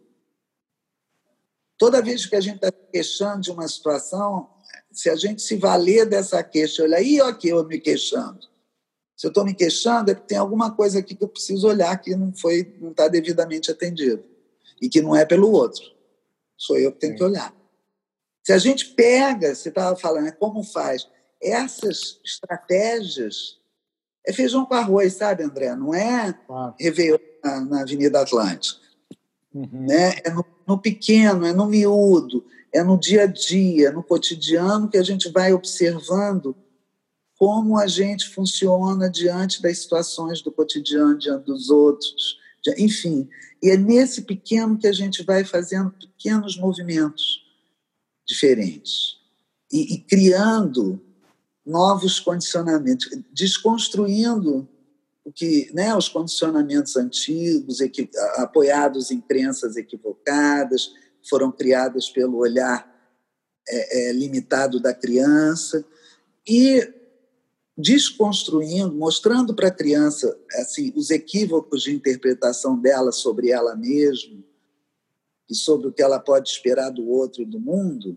Toda vez que a gente está queixando de uma situação, se a gente se valer dessa queixa, olha aí, ó, aqui eu me queixando. Se eu estou me queixando, é porque tem alguma coisa aqui que eu preciso olhar que não foi, não está devidamente atendido e que não é pelo outro. Sou eu que tenho Sim. que olhar. Se a gente pega, você estava falando, é como faz essas estratégias, é feijão com arroz, sabe, André? Não é claro. Réveillon na, na Avenida Atlântica. Uhum. Né? É no, no pequeno, é no miúdo, é no dia a dia, no cotidiano que a gente vai observando como a gente funciona diante das situações do cotidiano, diante dos outros, enfim. E é nesse pequeno que a gente vai fazendo pequenos movimentos diferentes e, e criando novos condicionamentos, desconstruindo o que, né, os condicionamentos antigos, apoiados em crenças equivocadas, foram criadas pelo olhar é, é, limitado da criança e desconstruindo, mostrando para a criança assim os equívocos de interpretação dela sobre ela mesma e sobre o que ela pode esperar do outro e do mundo,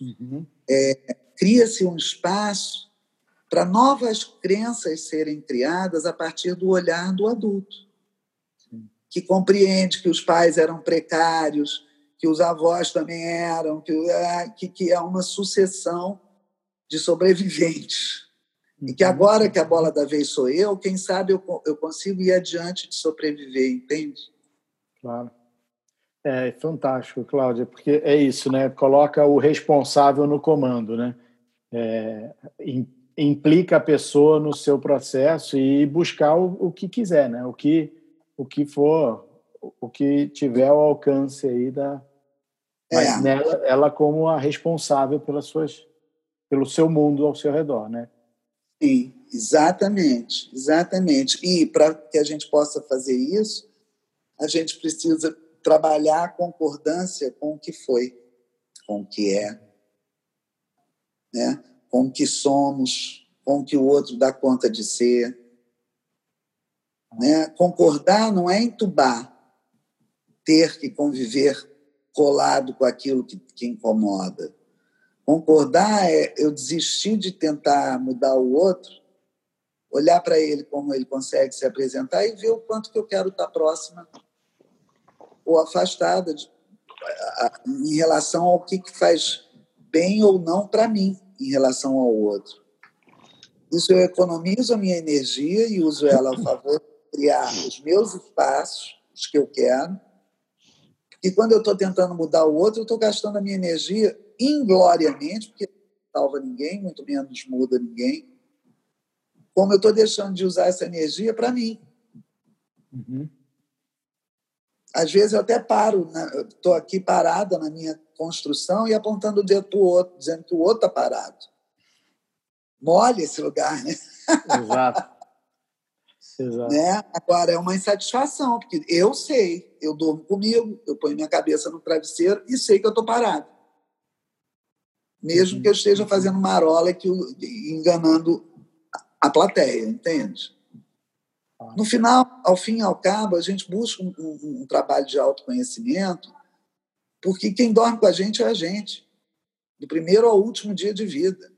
uhum. é, cria-se um espaço para novas crenças serem criadas a partir do olhar do adulto, Sim. que compreende que os pais eram precários, que os avós também eram, que, é, que, que é uma sucessão de sobreviventes e que agora que a bola da vez sou eu, quem sabe eu, eu consigo ir adiante de sobreviver, entende? Claro. É fantástico, Cláudia, porque é isso, né? Coloca o responsável no comando, né? É, implica a pessoa no seu processo e buscar o, o, que quiser, né? O que, o que for, o que tiver ao alcance aí da. Mas é. nela, ela como a responsável pelas suas, pelo seu mundo ao seu redor, né? Sim, exatamente, exatamente. E para que a gente possa fazer isso, a gente precisa trabalhar a concordância com o que foi, com o que é, né? com o que somos, com o que o outro dá conta de ser. Né? Concordar não é entubar, ter que conviver colado com aquilo que, que incomoda. Concordar é eu desistir de tentar mudar o outro, olhar para ele como ele consegue se apresentar e ver o quanto que eu quero estar próxima ou afastada de, a, em relação ao que, que faz bem ou não para mim em relação ao outro. Isso eu economizo a minha energia e uso ela a favor de criar os meus espaços, os que eu quero. E quando eu estou tentando mudar o outro, eu estou gastando a minha energia ingloriamente, porque não salva ninguém, muito menos muda ninguém, como eu estou deixando de usar essa energia para mim. Uhum. Às vezes eu até paro, estou aqui parada na minha construção e apontando o dedo para o outro, dizendo que o outro está parado. Mole esse lugar, né? Exato. [LAUGHS] Exato. Né? Agora, é uma insatisfação, porque eu sei, eu durmo comigo, eu ponho minha cabeça no travesseiro e sei que eu estou parado mesmo que eu esteja fazendo marola que enganando a plateia, entende? No final, ao fim e ao cabo, a gente busca um, um, um, trabalho de autoconhecimento, porque quem dorme com a gente é a gente, do primeiro ao último dia de vida.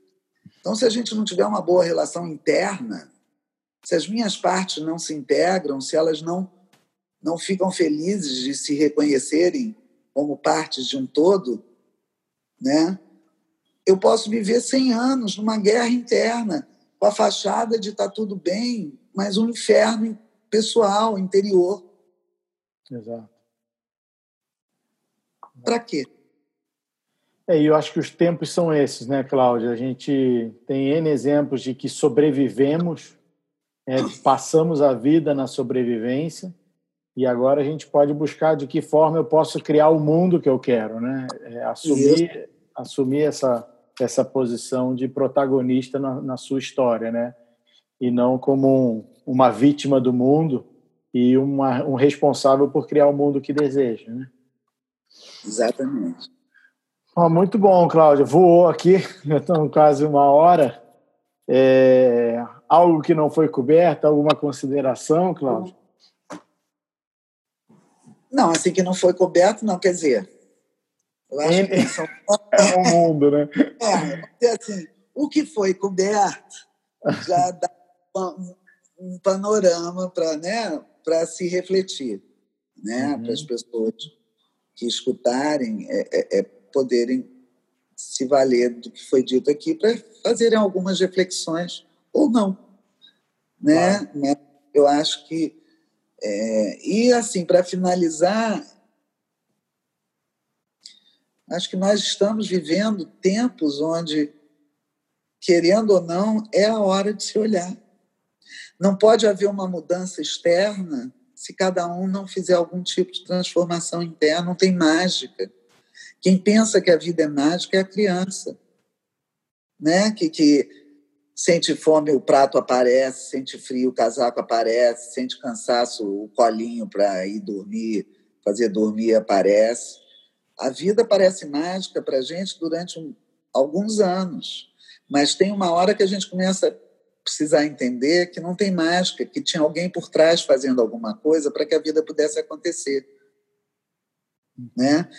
Então, se a gente não tiver uma boa relação interna, se as minhas partes não se integram, se elas não não ficam felizes de se reconhecerem como partes de um todo, né? Eu posso viver 100 anos numa guerra interna, com a fachada de estar tá tudo bem, mas um inferno pessoal, interior. Exato. Para quê? É, eu acho que os tempos são esses, né, Cláudia? A gente tem N exemplos de que sobrevivemos, é, [COUGHS] passamos a vida na sobrevivência, e agora a gente pode buscar de que forma eu posso criar o mundo que eu quero, né? É, assumir, assumir essa, essa posição de protagonista na, na sua história, né? E não como um, uma vítima do mundo e uma, um responsável por criar o mundo que deseja, né? Exatamente. Oh, muito bom, Cláudia. Voou aqui, [LAUGHS] já estamos quase uma hora. É, algo que não foi coberto, alguma consideração, Cláudia? Não, assim que não foi coberto, não, quer dizer. Eu acho que são... é um mundo, né? É, assim, o que foi coberto já dá um, um panorama para né, se refletir, né, uhum. para as pessoas que escutarem é, é, é poderem se valer do que foi dito aqui para fazerem algumas reflexões ou não, né? Claro. Eu acho que é, e assim para finalizar, acho que nós estamos vivendo tempos onde, querendo ou não, é a hora de se olhar. Não pode haver uma mudança externa se cada um não fizer algum tipo de transformação interna. Não tem mágica. Quem pensa que a vida é mágica é a criança, né? Que, que sente fome, o prato aparece, sente frio, o casaco aparece, sente cansaço, o colinho para ir dormir, fazer dormir aparece. A vida parece mágica para a gente durante um, alguns anos, mas tem uma hora que a gente começa a precisar entender que não tem mágica, que tinha alguém por trás fazendo alguma coisa para que a vida pudesse acontecer. Né?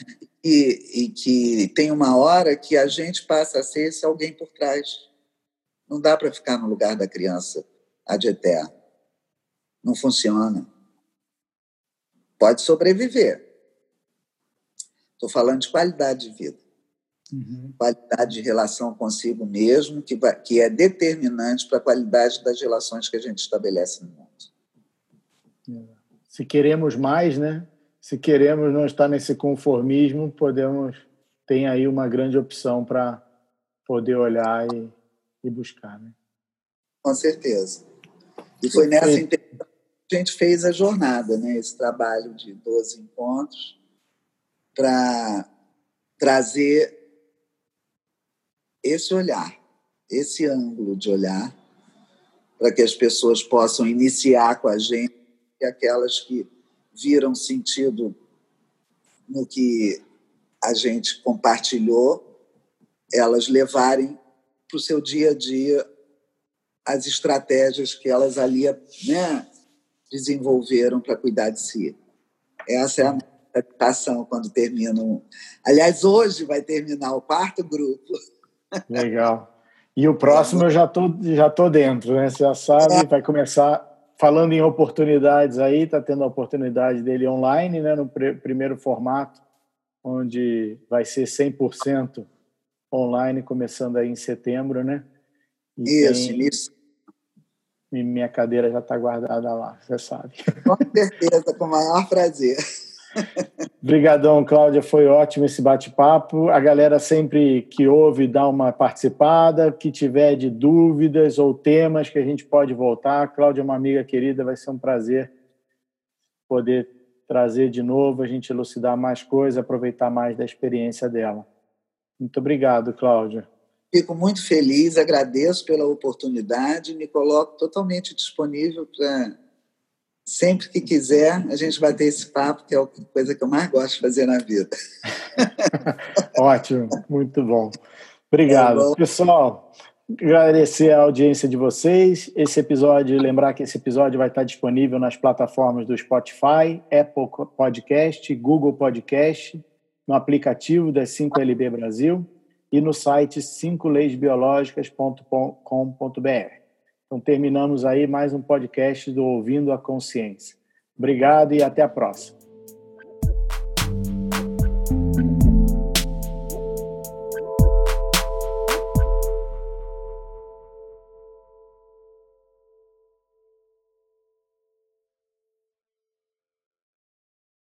e, e que tem uma hora que a gente passa a ser esse alguém por trás. Não dá para ficar no lugar da criança ad eterno. Não funciona. Pode sobreviver. Estou falando de qualidade de vida. Uhum. Qualidade de relação consigo mesmo, que, vai, que é determinante para a qualidade das relações que a gente estabelece no mundo. Se queremos mais, né? se queremos não estar nesse conformismo, podemos tem aí uma grande opção para poder olhar e, e buscar, né? Com certeza. E foi nessa intenção que a gente fez a jornada, né? Esse trabalho de 12 encontros para trazer esse olhar, esse ângulo de olhar, para que as pessoas possam iniciar com a gente e aquelas que viram sentido no que a gente compartilhou, elas levarem para o seu dia a dia as estratégias que elas ali né, desenvolveram para cuidar de si. Essa é a meditação quando terminam. Aliás, hoje vai terminar o quarto grupo. Legal. E o próximo eu já tô, já tô dentro, né? Você já sabe, vai começar falando em oportunidades aí, está tendo a oportunidade dele online, né, no pr primeiro formato, onde vai ser 100% online, começando aí em setembro, né? E isso, tem... isso. E minha cadeira já está guardada lá, você sabe. Com certeza, com o maior prazer. Obrigadão, Cláudia. Foi ótimo esse bate-papo. A galera sempre que ouve dá uma participada, que tiver de dúvidas ou temas que a gente pode voltar. Cláudia é uma amiga querida, vai ser um prazer poder trazer de novo, a gente elucidar mais coisas, aproveitar mais da experiência dela. Muito obrigado, Cláudia. Fico muito feliz, agradeço pela oportunidade, me coloco totalmente disponível para sempre que quiser, a gente vai ter esse papo, que é a coisa que eu mais gosto de fazer na vida. [LAUGHS] Ótimo, muito bom. Obrigado. É bom. Pessoal, agradecer a audiência de vocês. Esse episódio, lembrar que esse episódio vai estar disponível nas plataformas do Spotify, Apple Podcast, Google Podcast, no aplicativo da 5LB Brasil e no site 5leisbiológicas.com.br. Então, terminamos aí mais um podcast do Ouvindo a Consciência. Obrigado e até a próxima.